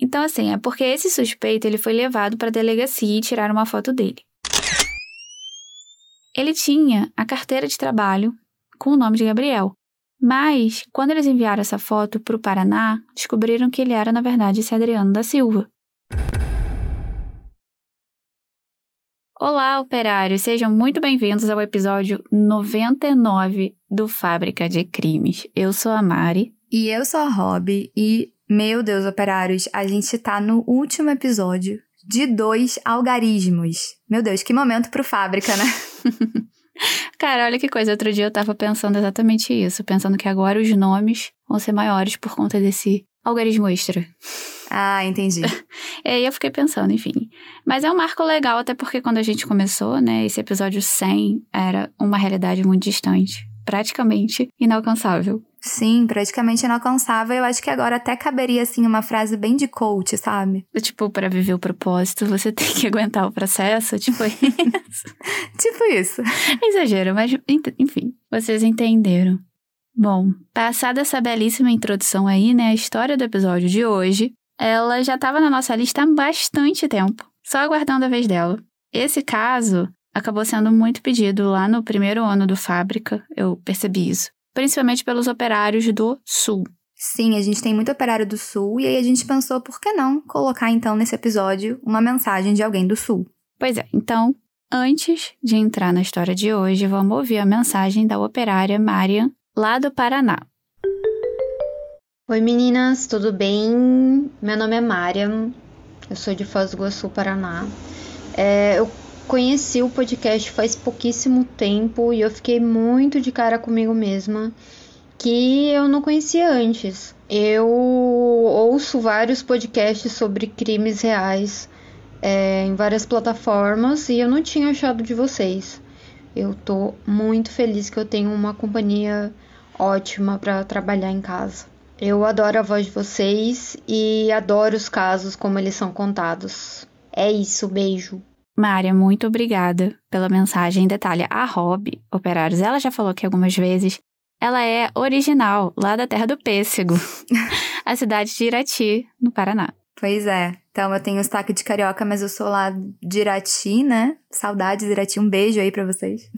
Então, assim, é porque esse suspeito ele foi levado para a delegacia e tiraram uma foto dele. Ele tinha a carteira de trabalho com o nome de Gabriel. Mas, quando eles enviaram essa foto para o Paraná, descobriram que ele era, na verdade, esse Adriano da Silva. Olá, operários! Sejam muito bem-vindos ao episódio 99 do Fábrica de Crimes. Eu sou a Mari. E eu sou a Rob. E, meu Deus, operários, a gente tá no último episódio de dois algarismos. Meu Deus, que momento pro Fábrica, né? Cara, olha que coisa. Outro dia eu tava pensando exatamente isso. Pensando que agora os nomes vão ser maiores por conta desse algarismo extra. Ah, entendi. e aí eu fiquei pensando, enfim. Mas é um marco legal, até porque quando a gente começou, né, esse episódio 100 era uma realidade muito distante. Praticamente inalcançável. Sim, praticamente inalcançável. Eu acho que agora até caberia, assim, uma frase bem de coach, sabe? Tipo, para viver o propósito, você tem que aguentar o processo, tipo isso. tipo isso. Exagero, mas enfim, vocês entenderam. Bom, passada essa belíssima introdução aí, né, a história do episódio de hoje, ela já estava na nossa lista há bastante tempo, só aguardando a vez dela. Esse caso acabou sendo muito pedido lá no primeiro ano do Fábrica, eu percebi isso principalmente pelos operários do Sul. Sim, a gente tem muito operário do Sul e aí a gente pensou por que não colocar então nesse episódio uma mensagem de alguém do Sul. Pois é, então, antes de entrar na história de hoje, vamos ouvir a mensagem da operária Marian, lá do Paraná. Oi meninas, tudo bem? Meu nome é Mariam, eu sou de Foz do Iguaçu, Paraná. É, eu conheci o podcast faz pouquíssimo tempo e eu fiquei muito de cara comigo mesma que eu não conhecia antes. Eu ouço vários podcasts sobre crimes reais é, em várias plataformas e eu não tinha achado de vocês. Eu tô muito feliz que eu tenho uma companhia ótima para trabalhar em casa. Eu adoro a voz de vocês e adoro os casos como eles são contados. É isso, beijo. Mária, muito obrigada pela mensagem. Detalhe, a Rob, Operários, ela já falou aqui algumas vezes, ela é original, lá da terra do pêssego, a cidade de Irati, no Paraná. Pois é. Então, eu tenho sotaque de carioca, mas eu sou lá de Irati, né? Saudades, Irati. Um beijo aí para vocês.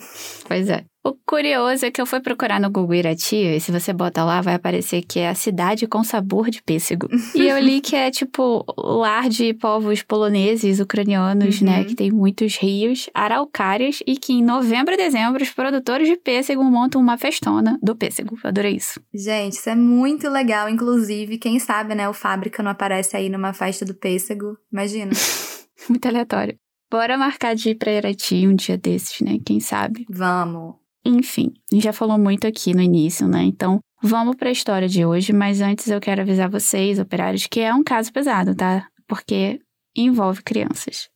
Pois é. O curioso é que eu fui procurar no Google Irati, e se você bota lá, vai aparecer que é a cidade com sabor de pêssego. e eu li que é, tipo, lar de povos poloneses, ucranianos, né, uhum. né? Que tem muitos rios, araucárias, e que em novembro e dezembro os produtores de pêssego montam uma festona do pêssego. Eu adorei isso. Gente, isso é muito legal. Inclusive, quem sabe, né, o Fábrica não aparece aí numa festa do pêssego. Imagina. muito aleatório. Bora marcar de ir pra Irati um dia desses, né? Quem sabe? Vamos. Enfim, a gente já falou muito aqui no início, né? Então, vamos para a história de hoje, mas antes eu quero avisar vocês, operários, que é um caso pesado, tá? Porque envolve crianças.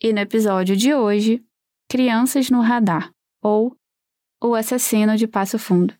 E no episódio de hoje, Crianças no Radar, ou O Assassino de Passo Fundo.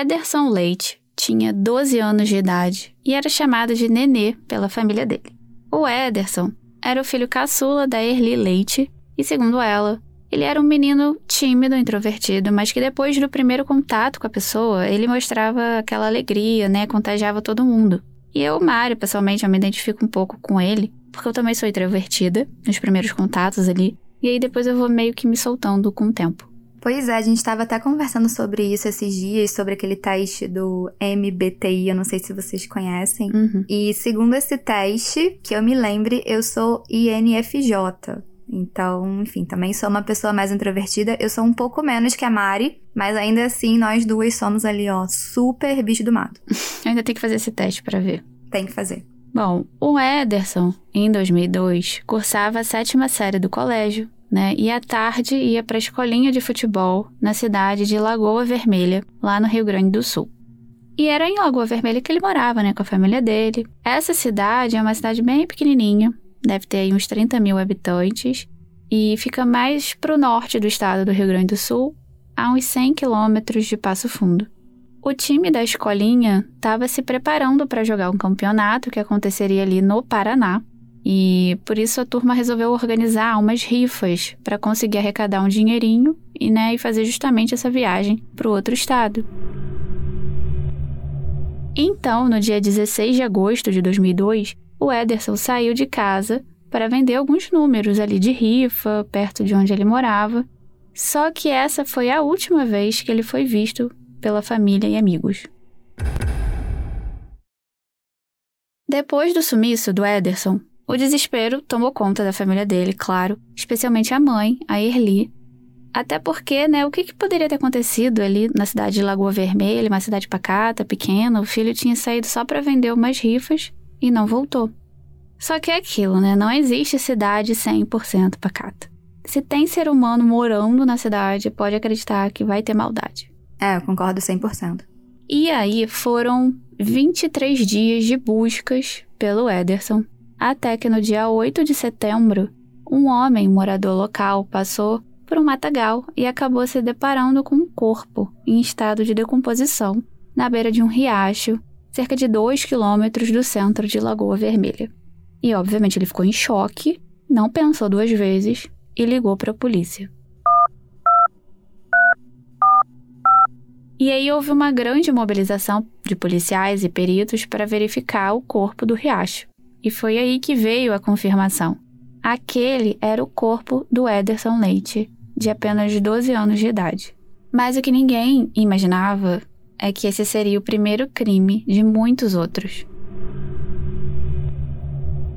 Ederson Leite tinha 12 anos de idade e era chamado de Nenê pela família dele. O Ederson era o filho caçula da Erli Leite e, segundo ela, ele era um menino tímido, introvertido, mas que depois do primeiro contato com a pessoa, ele mostrava aquela alegria, né? Contagiava todo mundo. E eu, Mário, pessoalmente, eu me identifico um pouco com ele, porque eu também sou introvertida nos primeiros contatos ali, e aí depois eu vou meio que me soltando com o tempo. Pois é, a gente estava até conversando sobre isso esses dias, sobre aquele teste do MBTI, eu não sei se vocês conhecem. Uhum. E segundo esse teste, que eu me lembre, eu sou INFJ. Então, enfim, também sou uma pessoa mais introvertida. Eu sou um pouco menos que a Mari, mas ainda assim nós duas somos ali, ó, super bicho do mato. Eu ainda tenho que fazer esse teste para ver. Tem que fazer. Bom, o Ederson, em 2002, cursava a sétima série do colégio né? E à tarde ia para a escolinha de futebol na cidade de Lagoa Vermelha, lá no Rio Grande do Sul. E era em Lagoa Vermelha que ele morava, né, com a família dele. Essa cidade é uma cidade bem pequenininha, deve ter aí uns 30 mil habitantes, e fica mais para o norte do estado do Rio Grande do Sul, a uns 100 quilômetros de Passo Fundo. O time da escolinha estava se preparando para jogar um campeonato que aconteceria ali no Paraná. E por isso a turma resolveu organizar umas rifas para conseguir arrecadar um dinheirinho e, né, e fazer justamente essa viagem para o outro estado. Então, no dia 16 de agosto de 2002, o Ederson saiu de casa para vender alguns números ali de rifa, perto de onde ele morava. Só que essa foi a última vez que ele foi visto pela família e amigos. Depois do sumiço do Ederson, o desespero tomou conta da família dele, claro, especialmente a mãe, a Erli. Até porque, né, o que, que poderia ter acontecido ali na cidade de Lagoa Vermelha, uma cidade pacata, pequena, o filho tinha saído só para vender umas rifas e não voltou. Só que é aquilo, né? Não existe cidade 100% pacata. Se tem ser humano morando na cidade, pode acreditar que vai ter maldade. É, eu concordo 100%. E aí foram 23 dias de buscas pelo Ederson, até que no dia 8 de setembro, um homem morador local passou por um matagal e acabou se deparando com um corpo em estado de decomposição na beira de um riacho, cerca de 2 quilômetros do centro de Lagoa Vermelha. E obviamente ele ficou em choque, não pensou duas vezes e ligou para a polícia. E aí houve uma grande mobilização de policiais e peritos para verificar o corpo do riacho. E foi aí que veio a confirmação. Aquele era o corpo do Ederson Leite, de apenas 12 anos de idade. Mas o que ninguém imaginava é que esse seria o primeiro crime de muitos outros.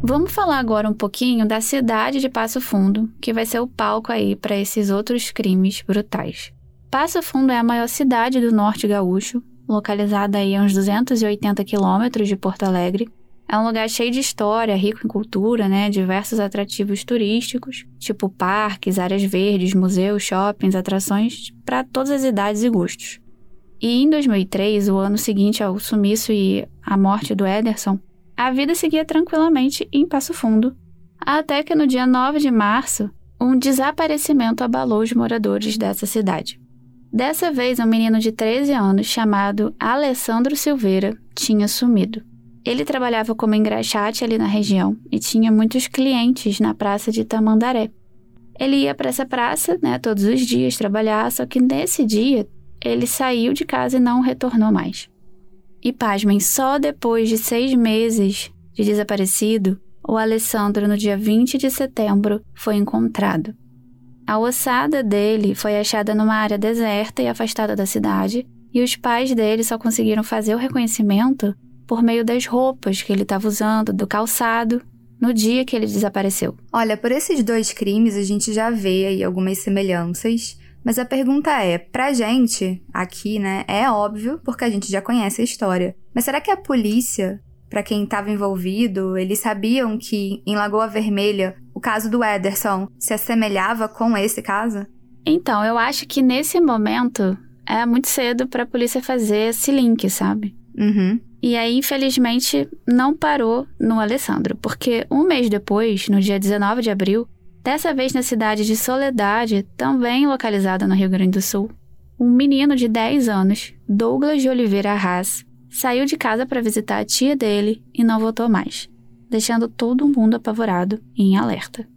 Vamos falar agora um pouquinho da cidade de Passo Fundo, que vai ser o palco aí para esses outros crimes brutais. Passo Fundo é a maior cidade do norte gaúcho, localizada aí a uns 280 quilômetros de Porto Alegre. É um lugar cheio de história, rico em cultura, né? Diversos atrativos turísticos, tipo parques, áreas verdes, museus, shoppings, atrações para todas as idades e gostos. E em 2003, o ano seguinte ao sumiço e à morte do Ederson, a vida seguia tranquilamente em Passo Fundo, até que no dia 9 de março, um desaparecimento abalou os moradores dessa cidade. Dessa vez, um menino de 13 anos chamado Alessandro Silveira tinha sumido. Ele trabalhava como engraxate ali na região e tinha muitos clientes na praça de Tamandaré. Ele ia para essa praça, né, todos os dias trabalhar, só que nesse dia ele saiu de casa e não retornou mais. E pasmem, só depois de seis meses de desaparecido, o Alessandro, no dia 20 de setembro, foi encontrado. A ossada dele foi achada numa área deserta e afastada da cidade, e os pais dele só conseguiram fazer o reconhecimento por meio das roupas que ele estava usando, do calçado, no dia que ele desapareceu. Olha, por esses dois crimes a gente já vê aí algumas semelhanças, mas a pergunta é, pra gente, aqui, né, é óbvio, porque a gente já conhece a história. Mas será que a polícia, para quem estava envolvido, eles sabiam que em Lagoa Vermelha o caso do Ederson se assemelhava com esse caso? Então, eu acho que nesse momento é muito cedo para a polícia fazer esse link, sabe? Uhum. E aí, infelizmente, não parou no Alessandro, porque um mês depois, no dia 19 de abril, Dessa vez na cidade de Soledade, também localizada no Rio Grande do Sul, um menino de 10 anos, Douglas de Oliveira Arras, saiu de casa para visitar a tia dele e não voltou mais, deixando todo mundo apavorado e em alerta.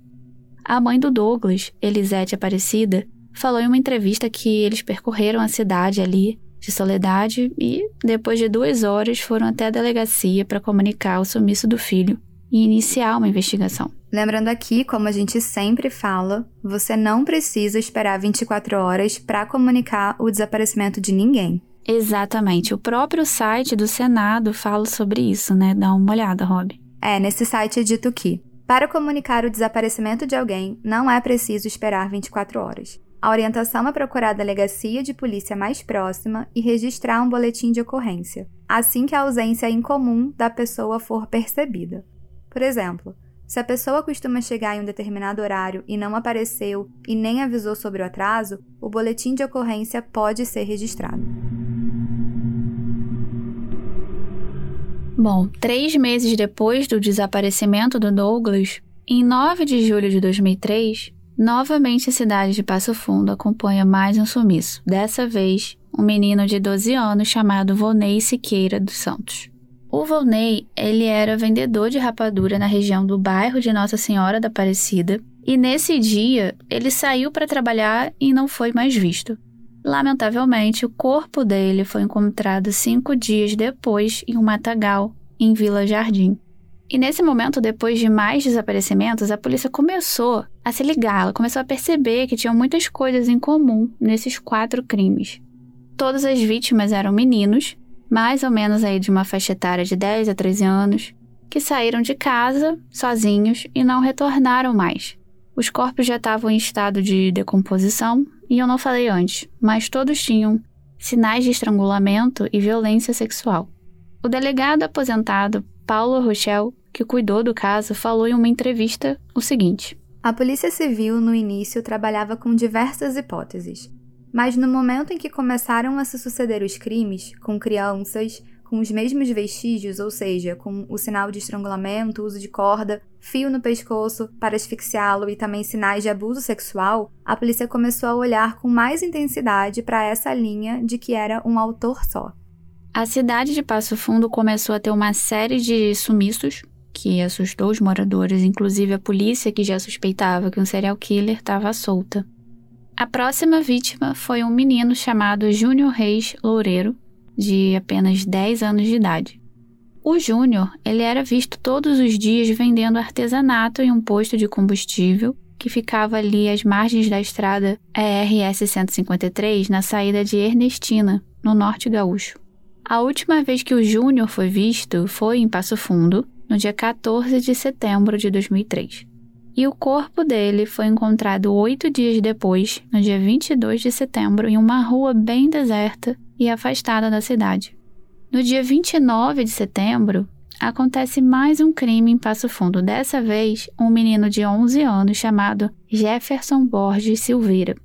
A mãe do Douglas, Elisete Aparecida, falou em uma entrevista que eles percorreram a cidade ali de Soledade e, depois de duas horas, foram até a delegacia para comunicar o sumiço do filho e iniciar uma investigação. Lembrando aqui, como a gente sempre fala, você não precisa esperar 24 horas para comunicar o desaparecimento de ninguém. Exatamente. O próprio site do Senado fala sobre isso, né? Dá uma olhada, Rob. É, nesse site é dito que, para comunicar o desaparecimento de alguém, não é preciso esperar 24 horas. A orientação é procurar a delegacia de polícia mais próxima e registrar um boletim de ocorrência, assim que a ausência incomum da pessoa for percebida. Por exemplo, se a pessoa costuma chegar em um determinado horário e não apareceu e nem avisou sobre o atraso, o boletim de ocorrência pode ser registrado. Bom, três meses depois do desaparecimento do Douglas, em 9 de julho de 2003, novamente a cidade de Passo Fundo acompanha mais um sumiço, dessa vez um menino de 12 anos chamado Volney Siqueira dos Santos. O Volney, ele era vendedor de rapadura na região do bairro de Nossa Senhora da Aparecida, e nesse dia ele saiu para trabalhar e não foi mais visto. Lamentavelmente, o corpo dele foi encontrado cinco dias depois em um matagal, em Vila Jardim. E nesse momento, depois de mais desaparecimentos, a polícia começou a se ligar, ela começou a perceber que tinham muitas coisas em comum nesses quatro crimes. Todas as vítimas eram meninos, mais ou menos aí de uma faixa etária de 10 a 13 anos, que saíram de casa sozinhos e não retornaram mais. Os corpos já estavam em estado de decomposição, e eu não falei antes, mas todos tinham sinais de estrangulamento e violência sexual. O delegado aposentado Paulo Rochelle, que cuidou do caso, falou em uma entrevista o seguinte: A Polícia Civil, no início, trabalhava com diversas hipóteses, mas no momento em que começaram a se suceder os crimes, com crianças, com os mesmos vestígios, ou seja, com o sinal de estrangulamento, uso de corda, fio no pescoço para asfixiá-lo e também sinais de abuso sexual, a polícia começou a olhar com mais intensidade para essa linha de que era um autor só. A cidade de Passo Fundo começou a ter uma série de sumiços que assustou os moradores, inclusive a polícia que já suspeitava que um serial killer estava solta. A próxima vítima foi um menino chamado Júnior Reis Loureiro, de apenas 10 anos de idade. O Júnior, ele era visto todos os dias vendendo artesanato em um posto de combustível que ficava ali às margens da estrada ERS 153, na saída de Ernestina, no norte gaúcho. A última vez que o Júnior foi visto foi em Passo Fundo, no dia 14 de setembro de 2003. E o corpo dele foi encontrado oito dias depois, no dia 22 de setembro, em uma rua bem deserta e afastada da cidade. No dia 29 de setembro, acontece mais um crime em Passo Fundo. Dessa vez, um menino de 11 anos chamado Jefferson Borges Silveira.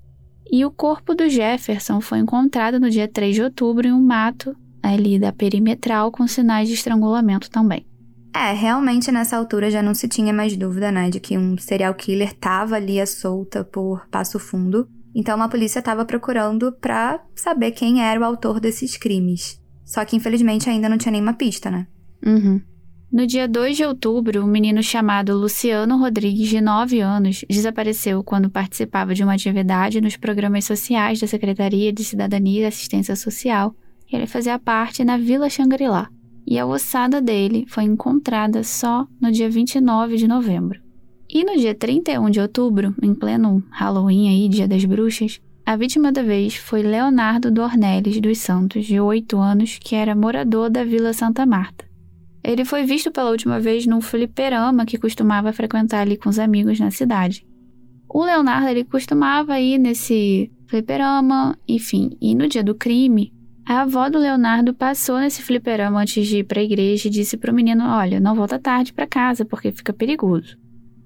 E o corpo do Jefferson foi encontrado no dia 3 de outubro em um mato ali da perimetral com sinais de estrangulamento também. É, realmente nessa altura já não se tinha mais dúvida, né, de que um serial killer estava ali à solta por Passo Fundo. Então a polícia estava procurando para saber quem era o autor desses crimes. Só que infelizmente ainda não tinha nenhuma pista, né? Uhum. No dia 2 de outubro, um menino chamado Luciano Rodrigues, de 9 anos, desapareceu quando participava de uma atividade nos programas sociais da Secretaria de Cidadania e Assistência Social que ele fazia parte na Vila Xangri-Lá, e a ossada dele foi encontrada só no dia 29 de novembro. E no dia 31 de outubro, em pleno Halloween aí, Dia das Bruxas, a vítima da vez foi Leonardo Dornelles dos Santos, de 8 anos, que era morador da Vila Santa Marta. Ele foi visto pela última vez num fliperama que costumava frequentar ali com os amigos na cidade. O Leonardo ele costumava ir nesse fliperama, enfim, e no dia do crime, a avó do Leonardo passou nesse fliperama antes de ir para a igreja e disse para o menino: Olha, não volta tarde para casa porque fica perigoso.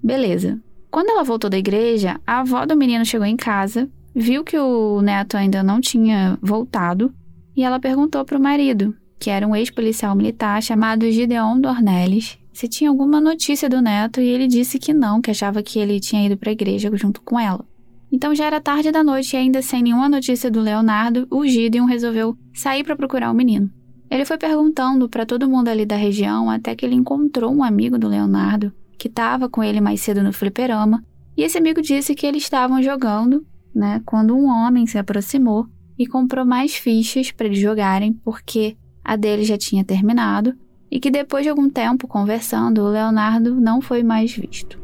Beleza. Quando ela voltou da igreja, a avó do menino chegou em casa, viu que o neto ainda não tinha voltado e ela perguntou para o marido, que era um ex-policial militar chamado Gideon Dornelles, se tinha alguma notícia do neto e ele disse que não, que achava que ele tinha ido para a igreja junto com ela. Então já era tarde da noite e ainda sem nenhuma notícia do Leonardo, o Gideon resolveu sair para procurar o menino. Ele foi perguntando para todo mundo ali da região até que ele encontrou um amigo do Leonardo que estava com ele mais cedo no fliperama, e esse amigo disse que eles estavam jogando, né, quando um homem se aproximou e comprou mais fichas para eles jogarem, porque a dele já tinha terminado, e que depois de algum tempo conversando, o Leonardo não foi mais visto.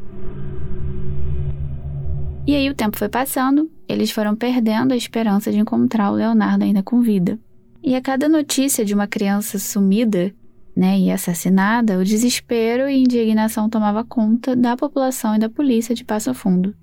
E aí o tempo foi passando, eles foram perdendo a esperança de encontrar o Leonardo ainda com vida. E a cada notícia de uma criança sumida, né, e assassinada, o desespero e indignação tomava conta da população e da polícia de Passo Fundo.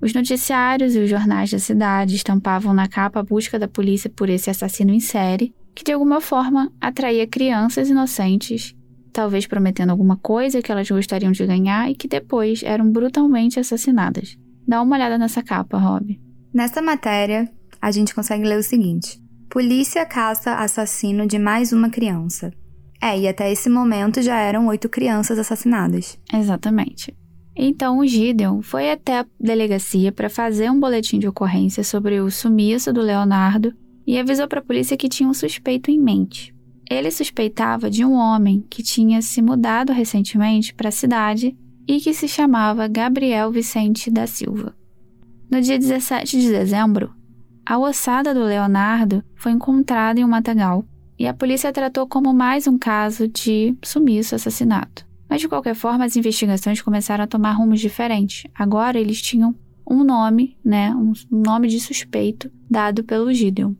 Os noticiários e os jornais da cidade estampavam na capa a busca da polícia por esse assassino em série, que de alguma forma atraía crianças inocentes, talvez prometendo alguma coisa que elas gostariam de ganhar e que depois eram brutalmente assassinadas. Dá uma olhada nessa capa, Rob. Nessa matéria, a gente consegue ler o seguinte: Polícia caça assassino de mais uma criança. É, e até esse momento já eram oito crianças assassinadas. Exatamente. Então o Gideon foi até a delegacia para fazer um boletim de ocorrência sobre o sumiço do Leonardo e avisou para a polícia que tinha um suspeito em mente. Ele suspeitava de um homem que tinha se mudado recentemente para a cidade e que se chamava Gabriel Vicente da Silva. No dia 17 de dezembro, a ossada do Leonardo foi encontrada em um matagal e a polícia tratou como mais um caso de sumiço assassinato. Mas de qualquer forma, as investigações começaram a tomar rumos diferentes. Agora eles tinham um nome, né, um nome de suspeito dado pelo Gideon.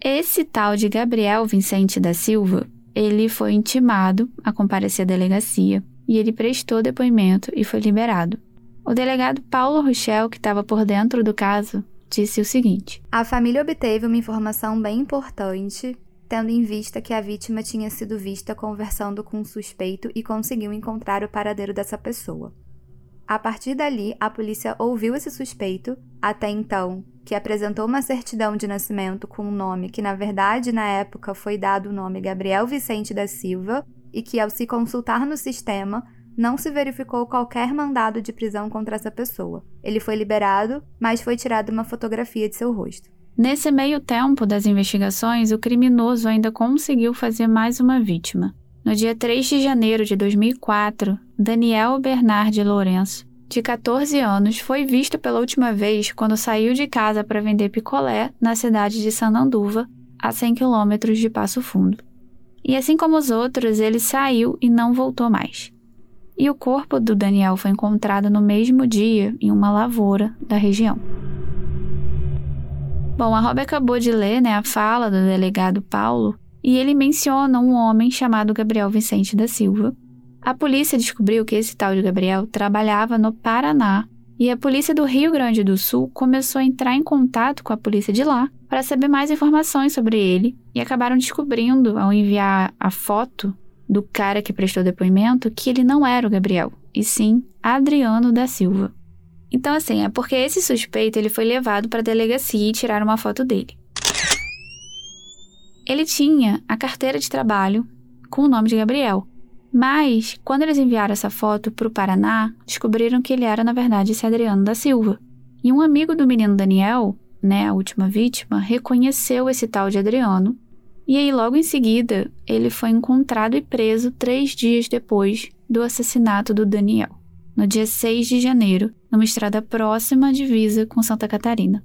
Esse tal de Gabriel Vicente da Silva, ele foi intimado a comparecer à delegacia e ele prestou depoimento e foi liberado. O delegado Paulo Rochel, que estava por dentro do caso, disse o seguinte: A família obteve uma informação bem importante, tendo em vista que a vítima tinha sido vista conversando com um suspeito e conseguiu encontrar o paradeiro dessa pessoa. A partir dali, a polícia ouviu esse suspeito, até então, que apresentou uma certidão de nascimento com um nome que, na verdade, na época foi dado o nome Gabriel Vicente da Silva, e que, ao se consultar no sistema, não se verificou qualquer mandado de prisão contra essa pessoa. Ele foi liberado, mas foi tirada uma fotografia de seu rosto. Nesse meio tempo das investigações, o criminoso ainda conseguiu fazer mais uma vítima. No dia 3 de janeiro de 2004, Daniel Bernard Lourenço, de 14 anos, foi visto pela última vez quando saiu de casa para vender picolé na cidade de Sananduva, a 100 quilômetros de Passo Fundo. E assim como os outros, ele saiu e não voltou mais e o corpo do Daniel foi encontrado no mesmo dia em uma lavoura da região. Bom, a Rob acabou de ler né, a fala do delegado Paulo e ele menciona um homem chamado Gabriel Vicente da Silva. A polícia descobriu que esse tal de Gabriel trabalhava no Paraná e a polícia do Rio Grande do Sul começou a entrar em contato com a polícia de lá para saber mais informações sobre ele e acabaram descobrindo, ao enviar a foto do cara que prestou depoimento que ele não era o Gabriel, e sim Adriano da Silva. Então, assim, é porque esse suspeito ele foi levado para a delegacia e tiraram uma foto dele. Ele tinha a carteira de trabalho com o nome de Gabriel, mas quando eles enviaram essa foto para o Paraná, descobriram que ele era, na verdade, esse Adriano da Silva. E um amigo do menino Daniel, né, a última vítima, reconheceu esse tal de Adriano e aí, logo em seguida, ele foi encontrado e preso três dias depois do assassinato do Daniel, no dia 6 de janeiro, numa estrada próxima à divisa com Santa Catarina.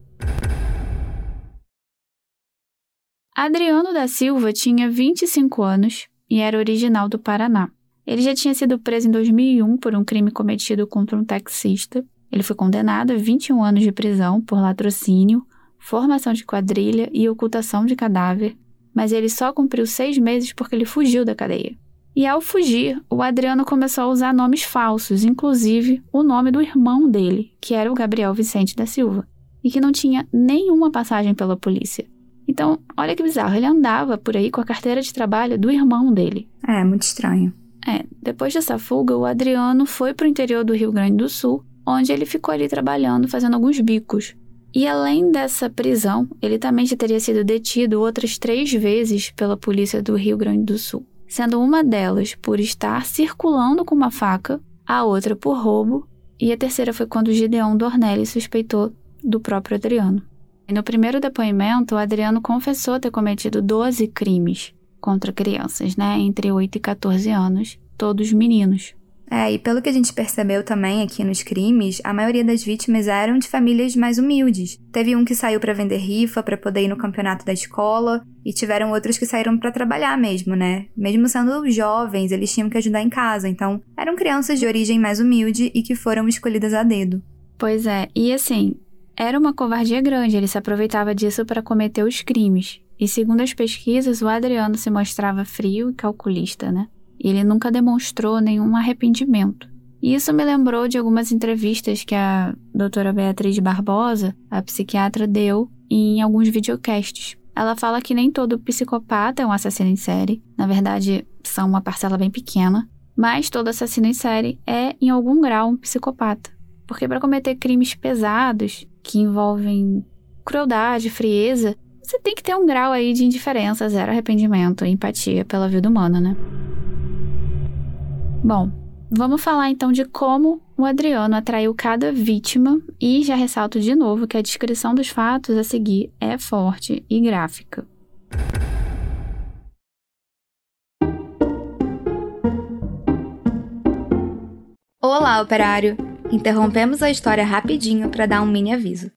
Adriano da Silva tinha 25 anos e era original do Paraná. Ele já tinha sido preso em 2001 por um crime cometido contra um taxista. Ele foi condenado a 21 anos de prisão por latrocínio, formação de quadrilha e ocultação de cadáver, mas ele só cumpriu seis meses porque ele fugiu da cadeia. E ao fugir, o Adriano começou a usar nomes falsos, inclusive o nome do irmão dele, que era o Gabriel Vicente da Silva, e que não tinha nenhuma passagem pela polícia. Então, olha que bizarro, ele andava por aí com a carteira de trabalho do irmão dele. É, muito estranho. É, depois dessa fuga, o Adriano foi para o interior do Rio Grande do Sul, onde ele ficou ali trabalhando, fazendo alguns bicos. E além dessa prisão, ele também já teria sido detido outras três vezes pela polícia do Rio Grande do Sul, sendo uma delas por estar circulando com uma faca, a outra por roubo, e a terceira foi quando Gideon Dornelli suspeitou do próprio Adriano. E no primeiro depoimento, o Adriano confessou ter cometido 12 crimes contra crianças, né, entre 8 e 14 anos, todos meninos. É, e pelo que a gente percebeu também aqui nos crimes, a maioria das vítimas eram de famílias mais humildes. Teve um que saiu para vender rifa para poder ir no campeonato da escola, e tiveram outros que saíram para trabalhar mesmo, né? Mesmo sendo jovens, eles tinham que ajudar em casa, então eram crianças de origem mais humilde e que foram escolhidas a dedo. Pois é, e assim, era uma covardia grande, ele se aproveitava disso para cometer os crimes. E segundo as pesquisas, o Adriano se mostrava frio e calculista, né? E ele nunca demonstrou nenhum arrependimento. E isso me lembrou de algumas entrevistas que a doutora Beatriz Barbosa, a psiquiatra, deu em alguns videocasts. Ela fala que nem todo psicopata é um assassino em série, na verdade, são uma parcela bem pequena, mas todo assassino em série é, em algum grau, um psicopata. Porque para cometer crimes pesados, que envolvem crueldade, frieza, você tem que ter um grau aí de indiferença, zero arrependimento empatia pela vida humana, né? Bom, vamos falar então de como o Adriano atraiu cada vítima e já ressalto de novo que a descrição dos fatos a seguir é forte e gráfica. Olá, operário! Interrompemos a história rapidinho para dar um mini aviso.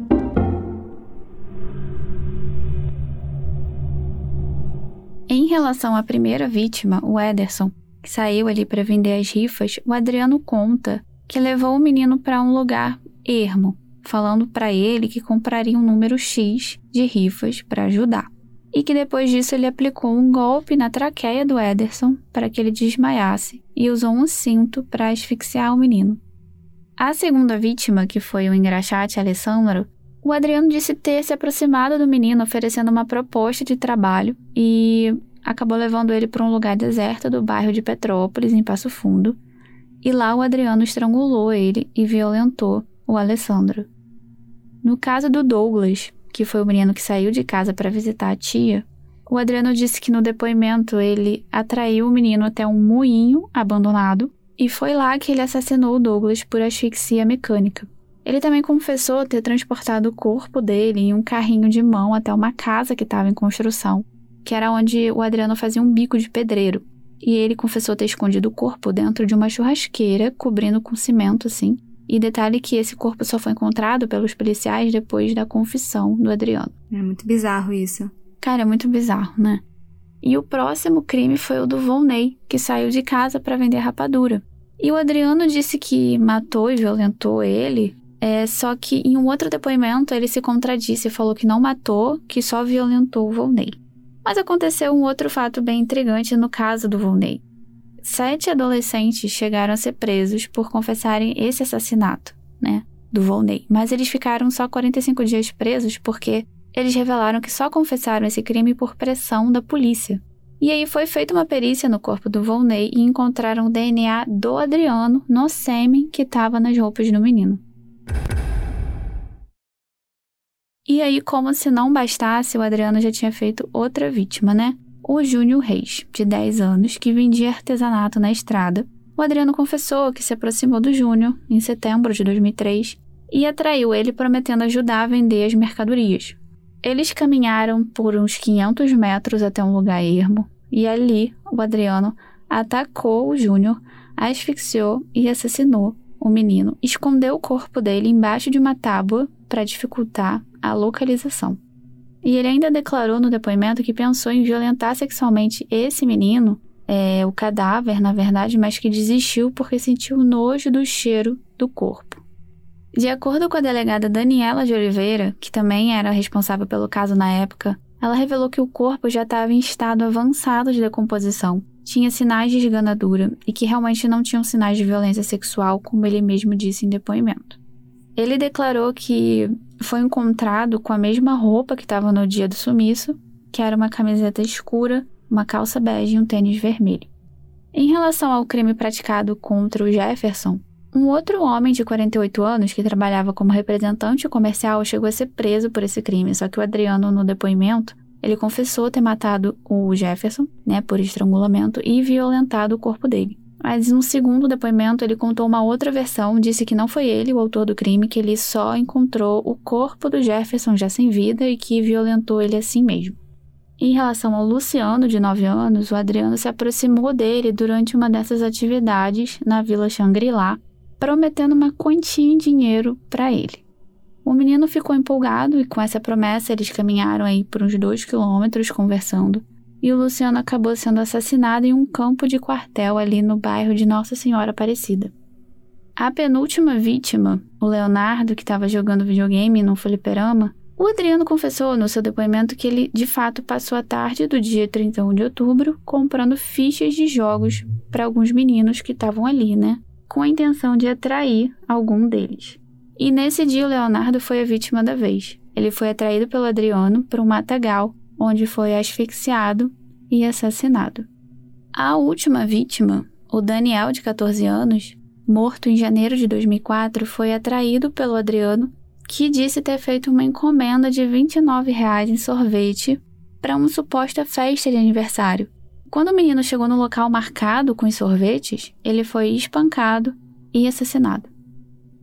Relação à primeira vítima, o Ederson, que saiu ali para vender as rifas, o Adriano conta que levou o menino para um lugar ermo, falando para ele que compraria um número X de rifas para ajudar. E que depois disso ele aplicou um golpe na traqueia do Ederson para que ele desmaiasse e usou um cinto para asfixiar o menino. A segunda vítima, que foi o engraxate Alessandro, o Adriano disse ter se aproximado do menino oferecendo uma proposta de trabalho e acabou levando ele para um lugar deserto do bairro de Petrópolis, em Passo Fundo. E lá o Adriano estrangulou ele e violentou o Alessandro. No caso do Douglas, que foi o menino que saiu de casa para visitar a tia, o Adriano disse que no depoimento ele atraiu o menino até um moinho abandonado e foi lá que ele assassinou o Douglas por asfixia mecânica. Ele também confessou ter transportado o corpo dele em um carrinho de mão até uma casa que estava em construção, que era onde o Adriano fazia um bico de pedreiro. E ele confessou ter escondido o corpo dentro de uma churrasqueira, cobrindo com cimento, assim. E detalhe que esse corpo só foi encontrado pelos policiais depois da confissão do Adriano. É muito bizarro isso. Cara, é muito bizarro, né? E o próximo crime foi o do Volney, que saiu de casa para vender rapadura. E o Adriano disse que matou e violentou ele é, só que em um outro depoimento ele se contradisse e falou que não matou, que só violentou o Volney. Mas aconteceu um outro fato bem intrigante no caso do Volney. Sete adolescentes chegaram a ser presos por confessarem esse assassinato, né, do Volney. Mas eles ficaram só 45 dias presos porque eles revelaram que só confessaram esse crime por pressão da polícia. E aí foi feita uma perícia no corpo do Volney e encontraram o DNA do Adriano no sêmen que estava nas roupas do menino. E aí, como se não bastasse, o Adriano já tinha feito outra vítima, né? O Júnior Reis, de 10 anos, que vendia artesanato na estrada. O Adriano confessou que se aproximou do Júnior em setembro de 2003 e atraiu ele prometendo ajudar a vender as mercadorias. Eles caminharam por uns 500 metros até um lugar ermo e ali o Adriano atacou o Júnior, asfixiou e assassinou o menino, escondeu o corpo dele embaixo de uma tábua para dificultar a localização. E ele ainda declarou no depoimento que pensou em violentar sexualmente esse menino, é, o cadáver, na verdade, mas que desistiu porque sentiu nojo do cheiro do corpo. De acordo com a delegada Daniela de Oliveira, que também era responsável pelo caso na época, ela revelou que o corpo já estava em estado avançado de decomposição, tinha sinais de esganadura e que realmente não tinham sinais de violência sexual, como ele mesmo disse em depoimento. Ele declarou que foi encontrado com a mesma roupa que estava no dia do sumiço, que era uma camiseta escura, uma calça bege e um tênis vermelho. Em relação ao crime praticado contra o Jefferson, um outro homem de 48 anos que trabalhava como representante comercial chegou a ser preso por esse crime, só que o Adriano, no depoimento, ele confessou ter matado o Jefferson, né, por estrangulamento e violentado o corpo dele. Mas no segundo depoimento ele contou uma outra versão, disse que não foi ele o autor do crime, que ele só encontrou o corpo do Jefferson já sem vida e que violentou ele assim mesmo. Em relação ao Luciano, de 9 anos, o Adriano se aproximou dele durante uma dessas atividades na Vila Shangri-La, prometendo uma quantia em dinheiro para ele. O menino ficou empolgado e com essa promessa eles caminharam aí por uns dois quilômetros conversando. E o Luciano acabou sendo assassinado em um campo de quartel ali no bairro de Nossa Senhora Aparecida. A penúltima vítima, o Leonardo, que estava jogando videogame no fliperama, o Adriano confessou no seu depoimento que ele de fato passou a tarde do dia 31 de outubro comprando fichas de jogos para alguns meninos que estavam ali, né? Com a intenção de atrair algum deles. E nesse dia o Leonardo foi a vítima da vez. Ele foi atraído pelo Adriano para um matagal, onde foi asfixiado e assassinado. A última vítima, o Daniel, de 14 anos, morto em janeiro de 2004, foi atraído pelo Adriano que disse ter feito uma encomenda de 29 reais em sorvete para uma suposta festa de aniversário. Quando o menino chegou no local marcado com os sorvetes, ele foi espancado e assassinado.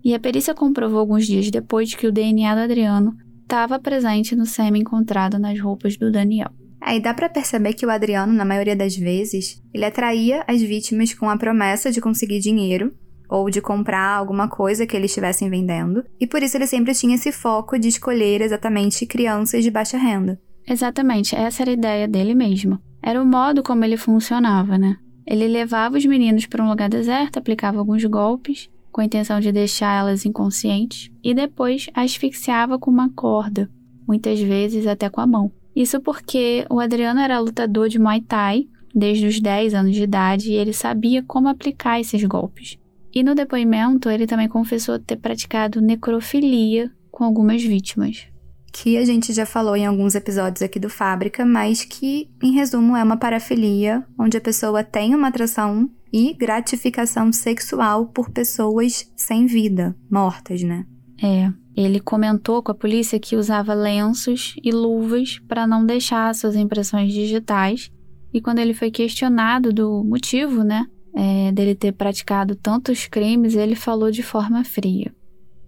E a perícia comprovou alguns dias depois que o DNA do Adriano estava presente no sêmen encontrado nas roupas do Daniel. Aí dá para perceber que o Adriano, na maioria das vezes, ele atraía as vítimas com a promessa de conseguir dinheiro ou de comprar alguma coisa que eles estivessem vendendo, e por isso ele sempre tinha esse foco de escolher exatamente crianças de baixa renda. Exatamente, essa era a ideia dele mesmo. Era o modo como ele funcionava, né? Ele levava os meninos para um lugar deserto, aplicava alguns golpes, com a intenção de deixar elas inconscientes, e depois asfixiava com uma corda, muitas vezes até com a mão. Isso porque o Adriano era lutador de Muay Thai desde os 10 anos de idade e ele sabia como aplicar esses golpes. E no depoimento, ele também confessou ter praticado necrofilia com algumas vítimas. Que a gente já falou em alguns episódios aqui do Fábrica, mas que, em resumo, é uma parafilia onde a pessoa tem uma atração e gratificação sexual por pessoas sem vida, mortas, né? É. Ele comentou com a polícia que usava lenços e luvas para não deixar suas impressões digitais. E quando ele foi questionado do motivo, né, é, dele ter praticado tantos crimes, ele falou de forma fria.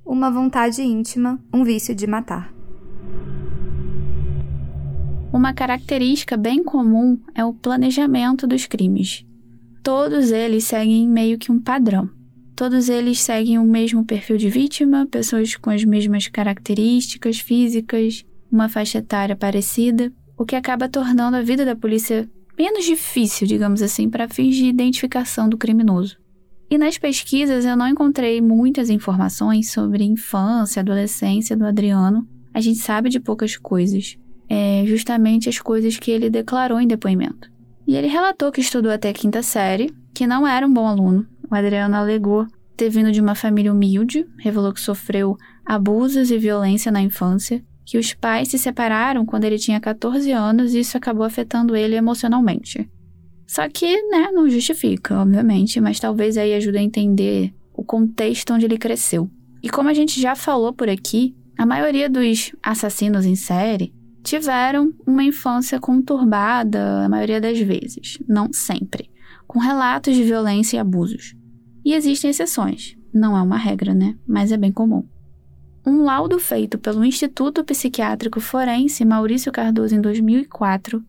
Uma vontade íntima, um vício de matar. Uma característica bem comum é o planejamento dos crimes. Todos eles seguem meio que um padrão. Todos eles seguem o mesmo perfil de vítima, pessoas com as mesmas características físicas, uma faixa etária parecida, o que acaba tornando a vida da polícia menos difícil, digamos assim, para fins de identificação do criminoso. E nas pesquisas eu não encontrei muitas informações sobre infância, adolescência do Adriano. A gente sabe de poucas coisas. É justamente as coisas que ele declarou em depoimento. E ele relatou que estudou até a quinta série, que não era um bom aluno. O Adriano alegou ter vindo de uma família humilde, revelou que sofreu abusos e violência na infância que os pais se separaram quando ele tinha 14 anos e isso acabou afetando ele emocionalmente. Só que, né, não justifica, obviamente, mas talvez aí ajude a entender o contexto onde ele cresceu. E como a gente já falou por aqui, a maioria dos assassinos em série tiveram uma infância conturbada a maioria das vezes, não sempre, com relatos de violência e abusos. E existem exceções, não é uma regra, né? Mas é bem comum. Um laudo feito pelo Instituto Psiquiátrico Forense Maurício Cardoso em 2004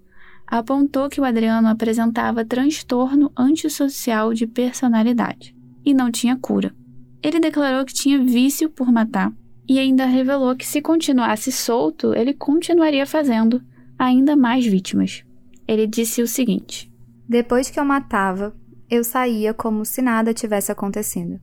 apontou que o Adriano apresentava transtorno antissocial de personalidade e não tinha cura. Ele declarou que tinha vício por matar e ainda revelou que se continuasse solto, ele continuaria fazendo ainda mais vítimas. Ele disse o seguinte: Depois que eu matava, eu saía como se nada tivesse acontecido.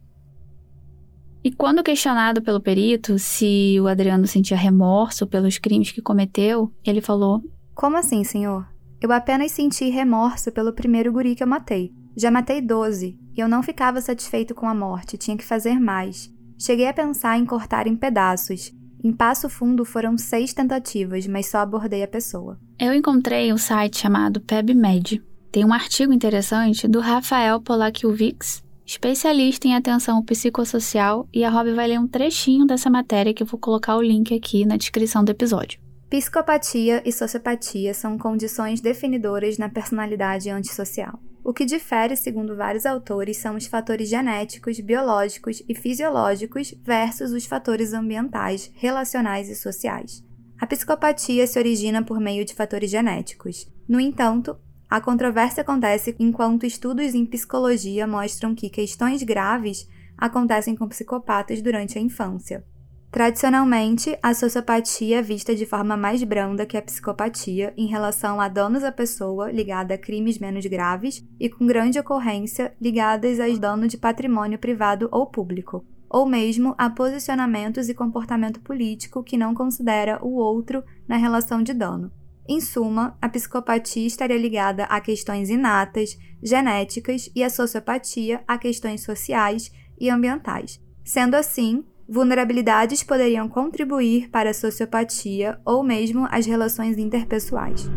E quando questionado pelo perito se o Adriano sentia remorso pelos crimes que cometeu, ele falou: Como assim, senhor? Eu apenas senti remorso pelo primeiro guri que eu matei. Já matei 12 e eu não ficava satisfeito com a morte, tinha que fazer mais. Cheguei a pensar em cortar em pedaços. Em Passo Fundo foram seis tentativas, mas só abordei a pessoa. Eu encontrei um site chamado PebMed. Tem um artigo interessante do Rafael Polakiewicz, especialista em atenção psicossocial, e a Rob vai ler um trechinho dessa matéria que eu vou colocar o link aqui na descrição do episódio. Psicopatia e sociopatia são condições definidoras na personalidade antissocial. O que difere, segundo vários autores, são os fatores genéticos, biológicos e fisiológicos versus os fatores ambientais, relacionais e sociais. A psicopatia se origina por meio de fatores genéticos. No entanto, a controvérsia acontece enquanto estudos em psicologia mostram que questões graves acontecem com psicopatas durante a infância. Tradicionalmente, a sociopatia é vista de forma mais branda que a psicopatia em relação a danos à pessoa ligada a crimes menos graves e com grande ocorrência ligadas a dano de patrimônio privado ou público, ou mesmo a posicionamentos e comportamento político que não considera o outro na relação de dano. Em suma, a psicopatia estaria ligada a questões inatas, genéticas e a sociopatia a questões sociais e ambientais. Sendo assim, vulnerabilidades poderiam contribuir para a sociopatia ou mesmo as relações interpessoais.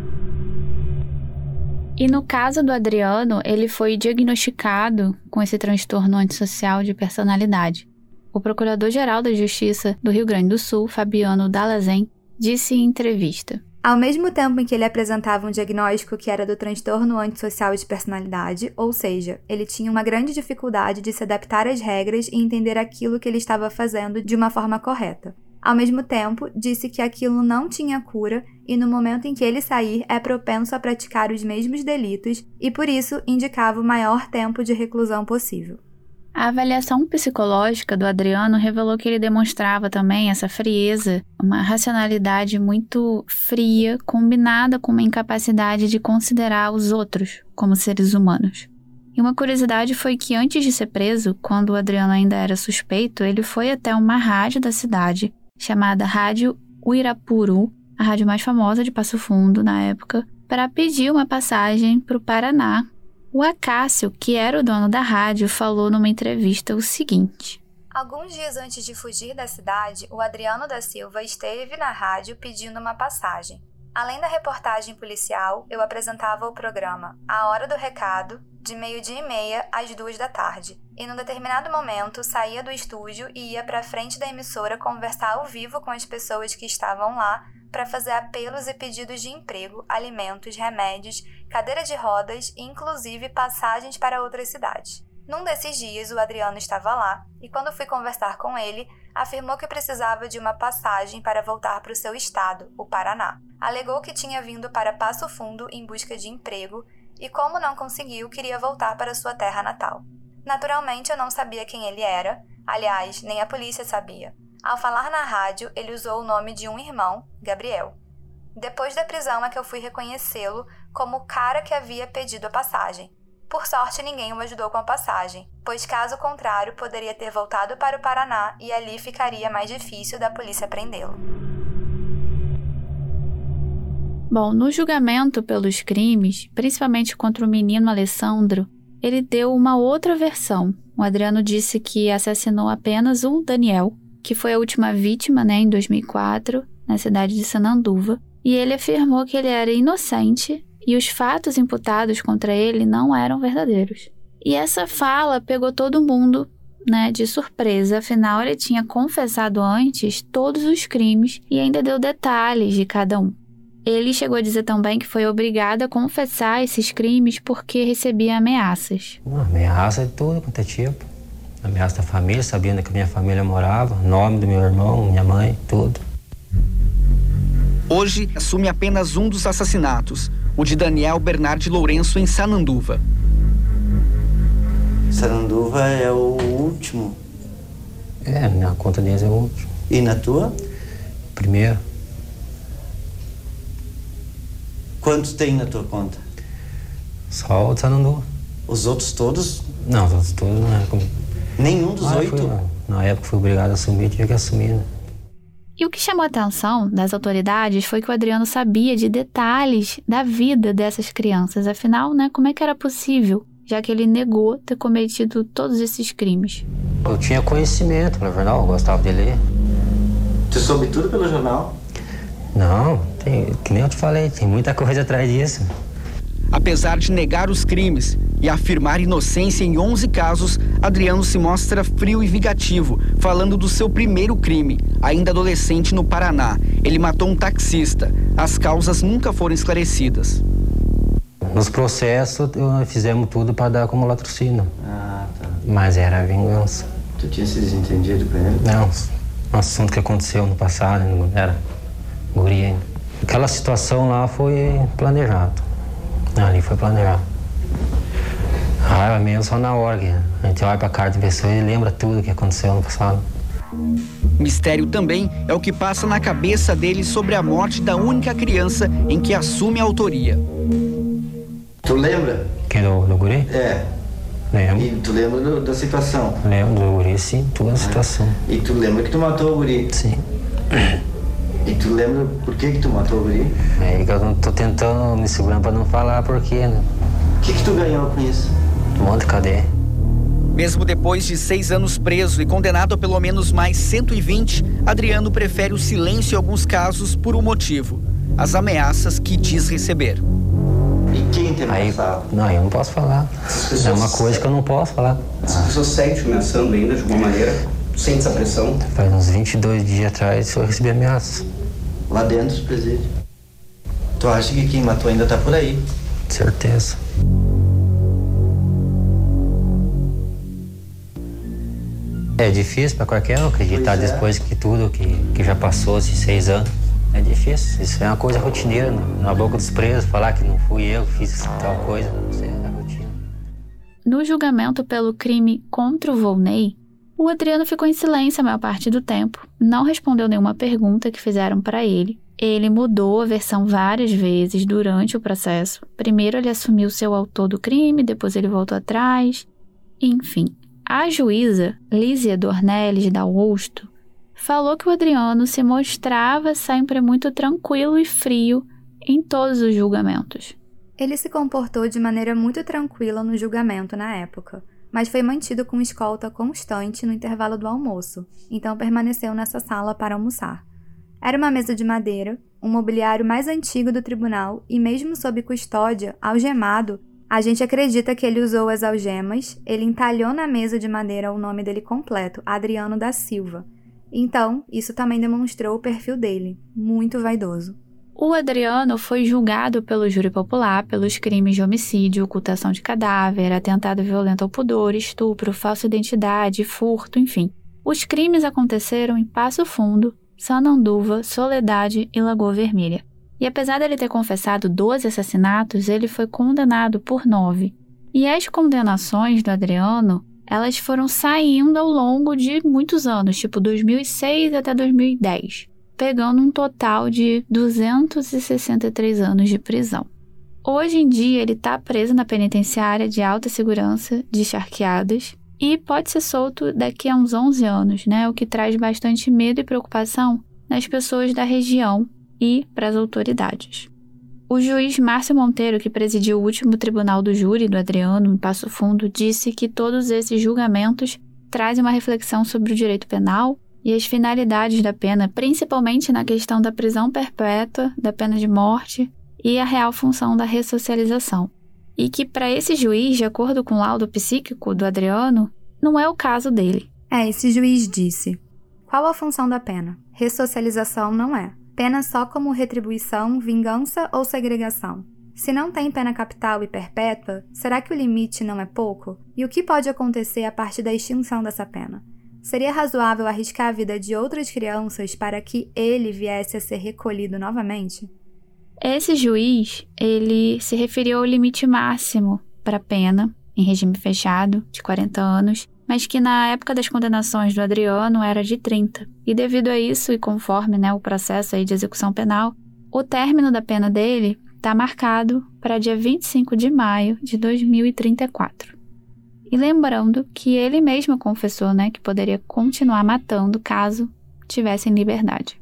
E no caso do Adriano, ele foi diagnosticado com esse transtorno antissocial de personalidade. O Procurador-Geral da Justiça do Rio Grande do Sul, Fabiano Dalazen, disse em entrevista: ao mesmo tempo em que ele apresentava um diagnóstico que era do transtorno antissocial de personalidade, ou seja, ele tinha uma grande dificuldade de se adaptar às regras e entender aquilo que ele estava fazendo de uma forma correta. Ao mesmo tempo, disse que aquilo não tinha cura e no momento em que ele sair é propenso a praticar os mesmos delitos e por isso indicava o maior tempo de reclusão possível. A avaliação psicológica do Adriano revelou que ele demonstrava também essa frieza, uma racionalidade muito fria, combinada com uma incapacidade de considerar os outros como seres humanos. E uma curiosidade foi que antes de ser preso, quando o Adriano ainda era suspeito, ele foi até uma rádio da cidade, chamada Rádio Uirapuru, a rádio mais famosa de Passo Fundo na época, para pedir uma passagem para o Paraná o Acácio, que era o dono da rádio, falou numa entrevista o seguinte: Alguns dias antes de fugir da cidade, o Adriano da Silva esteve na rádio pedindo uma passagem. Além da reportagem policial, eu apresentava o programa A Hora do Recado, de meio-dia e meia às duas da tarde. E num determinado momento saía do estúdio e ia para a frente da emissora conversar ao vivo com as pessoas que estavam lá para fazer apelos e pedidos de emprego, alimentos, remédios, cadeira de rodas e inclusive passagens para outras cidades. Num desses dias, o Adriano estava lá e, quando fui conversar com ele, afirmou que precisava de uma passagem para voltar para o seu estado, o Paraná. Alegou que tinha vindo para Passo Fundo em busca de emprego e, como não conseguiu, queria voltar para sua terra natal. Naturalmente, eu não sabia quem ele era, aliás, nem a polícia sabia. Ao falar na rádio, ele usou o nome de um irmão, Gabriel. Depois da prisão é que eu fui reconhecê-lo como o cara que havia pedido a passagem. Por sorte, ninguém o ajudou com a passagem, pois caso contrário, poderia ter voltado para o Paraná e ali ficaria mais difícil da polícia prendê-lo. Bom, no julgamento pelos crimes, principalmente contra o menino Alessandro, ele deu uma outra versão. O Adriano disse que assassinou apenas o Daniel, que foi a última vítima, né, em 2004, na cidade de Sananduva, e ele afirmou que ele era inocente e os fatos imputados contra ele não eram verdadeiros. E essa fala pegou todo mundo, né, de surpresa, afinal ele tinha confessado antes todos os crimes e ainda deu detalhes de cada um. Ele chegou a dizer também que foi obrigado a confessar esses crimes porque recebia ameaças. Uma ameaça de tudo quanto é tipo ameaça da família, sabendo que a minha família morava, nome do meu irmão, minha mãe, tudo. Hoje assume apenas um dos assassinatos, o de Daniel Bernardi Lourenço em Sananduva. Sananduva é o último? É, na conta deles é o último. E na tua? Primeiro. Quantos tem na tua conta? Só o de Sananduva. Os outros todos? Não, os outros todos não é como Nenhum dos ah, oito? Fui, na época fui obrigado a assumir, tive que assumir, né? E o que chamou a atenção das autoridades foi que o Adriano sabia de detalhes da vida dessas crianças. Afinal, né, como é que era possível, já que ele negou ter cometido todos esses crimes? Eu tinha conhecimento pelo jornal, eu gostava de ler. Tu soube tudo pelo jornal? Não, tem, que nem eu te falei, tem muita coisa atrás disso. Apesar de negar os crimes e afirmar inocência em 11 casos, Adriano se mostra frio e vingativo, falando do seu primeiro crime, ainda adolescente no Paraná. Ele matou um taxista. As causas nunca foram esclarecidas. Nos processos, fizemos tudo para dar como latrocínio. Ah, tá. Mas era vingança. Tu tinha se desentendido com ele? Não, um assunto que aconteceu no passado, era guria. Aquela situação lá foi planejado. Ali foi planejado. A raiva mesmo só na hora. Que a gente olha pra cara de pessoa e lembra tudo que aconteceu no passado. Mistério também é o que passa na cabeça dele sobre a morte da única criança em que assume a autoria. Tu lembra? Que do, do guri? É. Lembro. E tu lembra do- da situação? Lembro do guri, sim, toda a situação. E tu lembra que tu matou o guri? Sim. E tu lembra por que que tu matou o guri? É eu não tô tentando me segurando pra não falar porque, né? O que que tu ganhou com isso? Monte de cadeia. Mesmo depois de seis anos preso e condenado a pelo menos mais 120, Adriano prefere o silêncio em alguns casos por um motivo: as ameaças que diz receber. E quem te Aí, não, eu não posso falar. É uma coisa que eu não posso falar. As pessoas seguem te ameaçando ainda de alguma maneira? Sente essa pressão? Faz uns 22 dias atrás eu recebi ameaças. Lá dentro do presídio. Tu acha que quem matou ainda tá por aí? Certeza. É difícil pra qualquer um acreditar Pois é. depois que tudo que, que já passou esses seis anos. É difícil. Isso é uma coisa rotineira. no- Na boca dos presos, falar que não fui eu que fiz tal coisa. Isso é rotina. No julgamento pelo crime contra o Volney, o Adriano ficou em silêncio a maior parte do tempo, não respondeu nenhuma pergunta que fizeram para ele. Ele mudou a versão várias vezes durante o processo. Primeiro ele assumiu ser o autor do crime, depois ele voltou atrás. Enfim, a juíza Lízia Dornelles da Augusto falou que o Adriano se mostrava sempre muito tranquilo e frio em todos os julgamentos. Ele se comportou de maneira muito tranquila no julgamento na época, mas foi mantido com escolta constante no intervalo do almoço, então permaneceu nessa sala para almoçar. Era uma mesa de madeira, um mobiliário mais antigo do tribunal e, mesmo sob custódia, algemado, a gente acredita que ele usou as algemas, ele entalhou na mesa de madeira o nome dele completo, Adriano da Silva. Então, isso também demonstrou o perfil dele, muito vaidoso. O Adriano foi julgado pelo júri popular pelos crimes de homicídio, ocultação de cadáver, atentado violento ao pudor, estupro, falsa identidade, furto, enfim. Os crimes aconteceram em Passo Fundo, Sananduva, Soledade e Lagoa Vermelha. E apesar dele ter confessado 12 assassinatos, ele foi condenado por 9. E as condenações do Adriano, elas foram saindo ao longo de muitos anos, tipo 2006 até 2010 pegando um total de 263 anos de prisão. Hoje em dia, ele está preso na penitenciária de alta segurança de Charqueadas e pode ser solto daqui a uns 11 anos, né? O que traz bastante medo e preocupação nas pessoas da região e para as autoridades. O juiz Márcio Monteiro, que presidiu o último tribunal do júri do Adriano em Passo Fundo, disse que todos esses julgamentos trazem uma reflexão sobre o direito penal e as finalidades da pena, principalmente na questão da prisão perpétua, da pena de morte e a real função da ressocialização. E que, para esse juiz, de acordo com o laudo psíquico do Adriano, não é o caso dele. É, esse juiz disse: Qual a função da pena? Ressocialização não é. Pena só como retribuição, vingança ou segregação. Se não tem pena capital e perpétua, será que o limite não é pouco? E o que pode acontecer a partir da extinção dessa pena? Seria razoável arriscar a vida de outras crianças para que ele viesse a ser recolhido novamente? Esse juiz, ele se referiu ao limite máximo para a pena, em regime fechado, de 40 anos, mas que na época das condenações do Adriano era de 30. E devido a isso, e conforme né, o processo aí de execução penal, o término da pena dele está marcado para dia 25 de maio de 2034. E lembrando que ele mesmo confessou né, que poderia continuar matando caso tivesse em liberdade.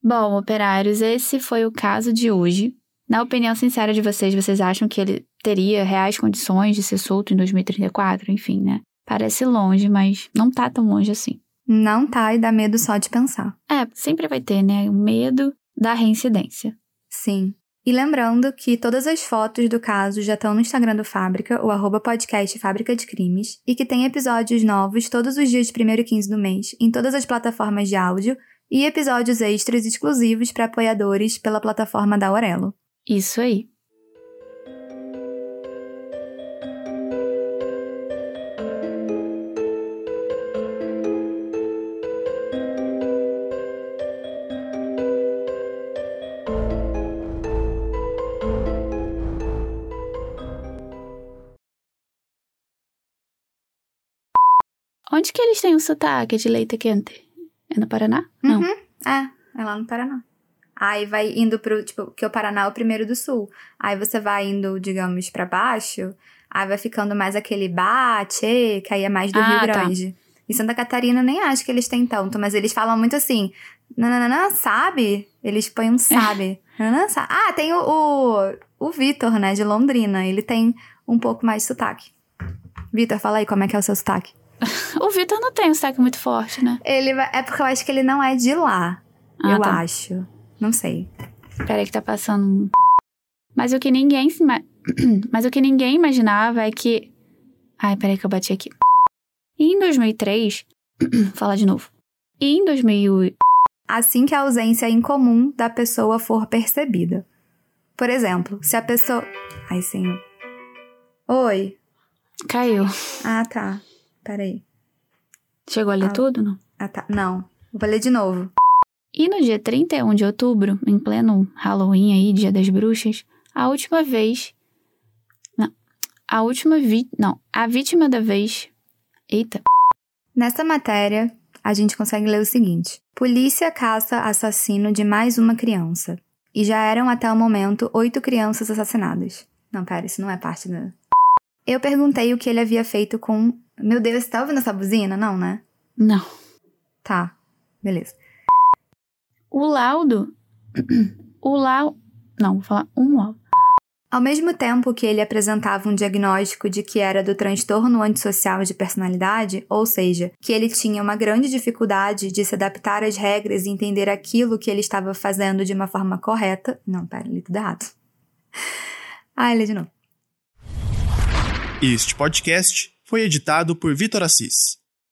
Bom, operários, esse foi o caso de hoje. Na opinião sincera de vocês, vocês acham que ele teria reais condições de ser solto em 2034? Enfim, né? Parece longe, mas não tá tão longe assim. Não tá e dá medo só de pensar. É, sempre vai ter, né? O medo da reincidência. Sim. E lembrando que todas as fotos do caso já estão no Instagram do Fábrica, o arroba podcast Fábrica de Crimes, e que tem episódios novos todos os dias de 1 e 15 do mês, em todas as plataformas de áudio, e episódios extras exclusivos para apoiadores pela plataforma da Aurelo. Isso aí. Onde que eles têm o sotaque de leite quente? É no Paraná? Não. Uhum. É, é lá no Paraná. Aí vai indo pro, tipo, que o Paraná é o primeiro do sul. Aí você vai indo, digamos, pra baixo, aí vai ficando mais aquele bate, que aí é mais do Ah, Rio tá. Grande. Em Santa Catarina eu nem acho que eles têm tanto, mas eles falam muito assim, nananã, sabe? Eles põem um sabe. Nananã, sa- ah, tem o, o, o Vitor, né, de Londrina. Ele tem um pouco mais de sotaque. Vitor, fala aí como é que é o seu sotaque. O Vitor não tem um sotaque muito forte, né? Ele é porque eu acho que ele não é de lá. Ah, eu tá. acho. Não sei. Peraí que tá passando um... Mas o que ninguém Mas o que ninguém imaginava é que... Ai, peraí que eu bati aqui. E em 2003... Fala de novo. E em 2000... assim que a ausência incomum da pessoa for percebida. Por exemplo, se a pessoa. Ai, senhor. Oi. Caiu. Ah, tá. Peraí. Chegou a ler Ah. tudo, não? Ah, tá. Não. Vou ler de novo. E no dia 31 de outubro, em pleno Halloween aí, Dia das Bruxas, a última vez. Não. A última vi. Não. A vítima da vez. Eita. Nessa matéria, a gente consegue ler o seguinte: Polícia caça assassino de mais uma criança. E já eram até o momento oito crianças assassinadas. Não, pera, isso não é parte da. Eu perguntei o que ele havia feito com. Meu Deus, você tá ouvindo essa buzina? Não, né? Não. Tá. Beleza. O laudo. O laudo. Não, vou falar um laudo. Ao mesmo tempo que ele apresentava um diagnóstico de que era do transtorno antissocial de personalidade, ou seja, que ele tinha uma grande dificuldade de se adaptar às regras e entender aquilo que ele estava fazendo de uma forma correta. Não, pera, li tudo errado. Ah, lê de novo. Este podcast foi editado por Vitor Assis.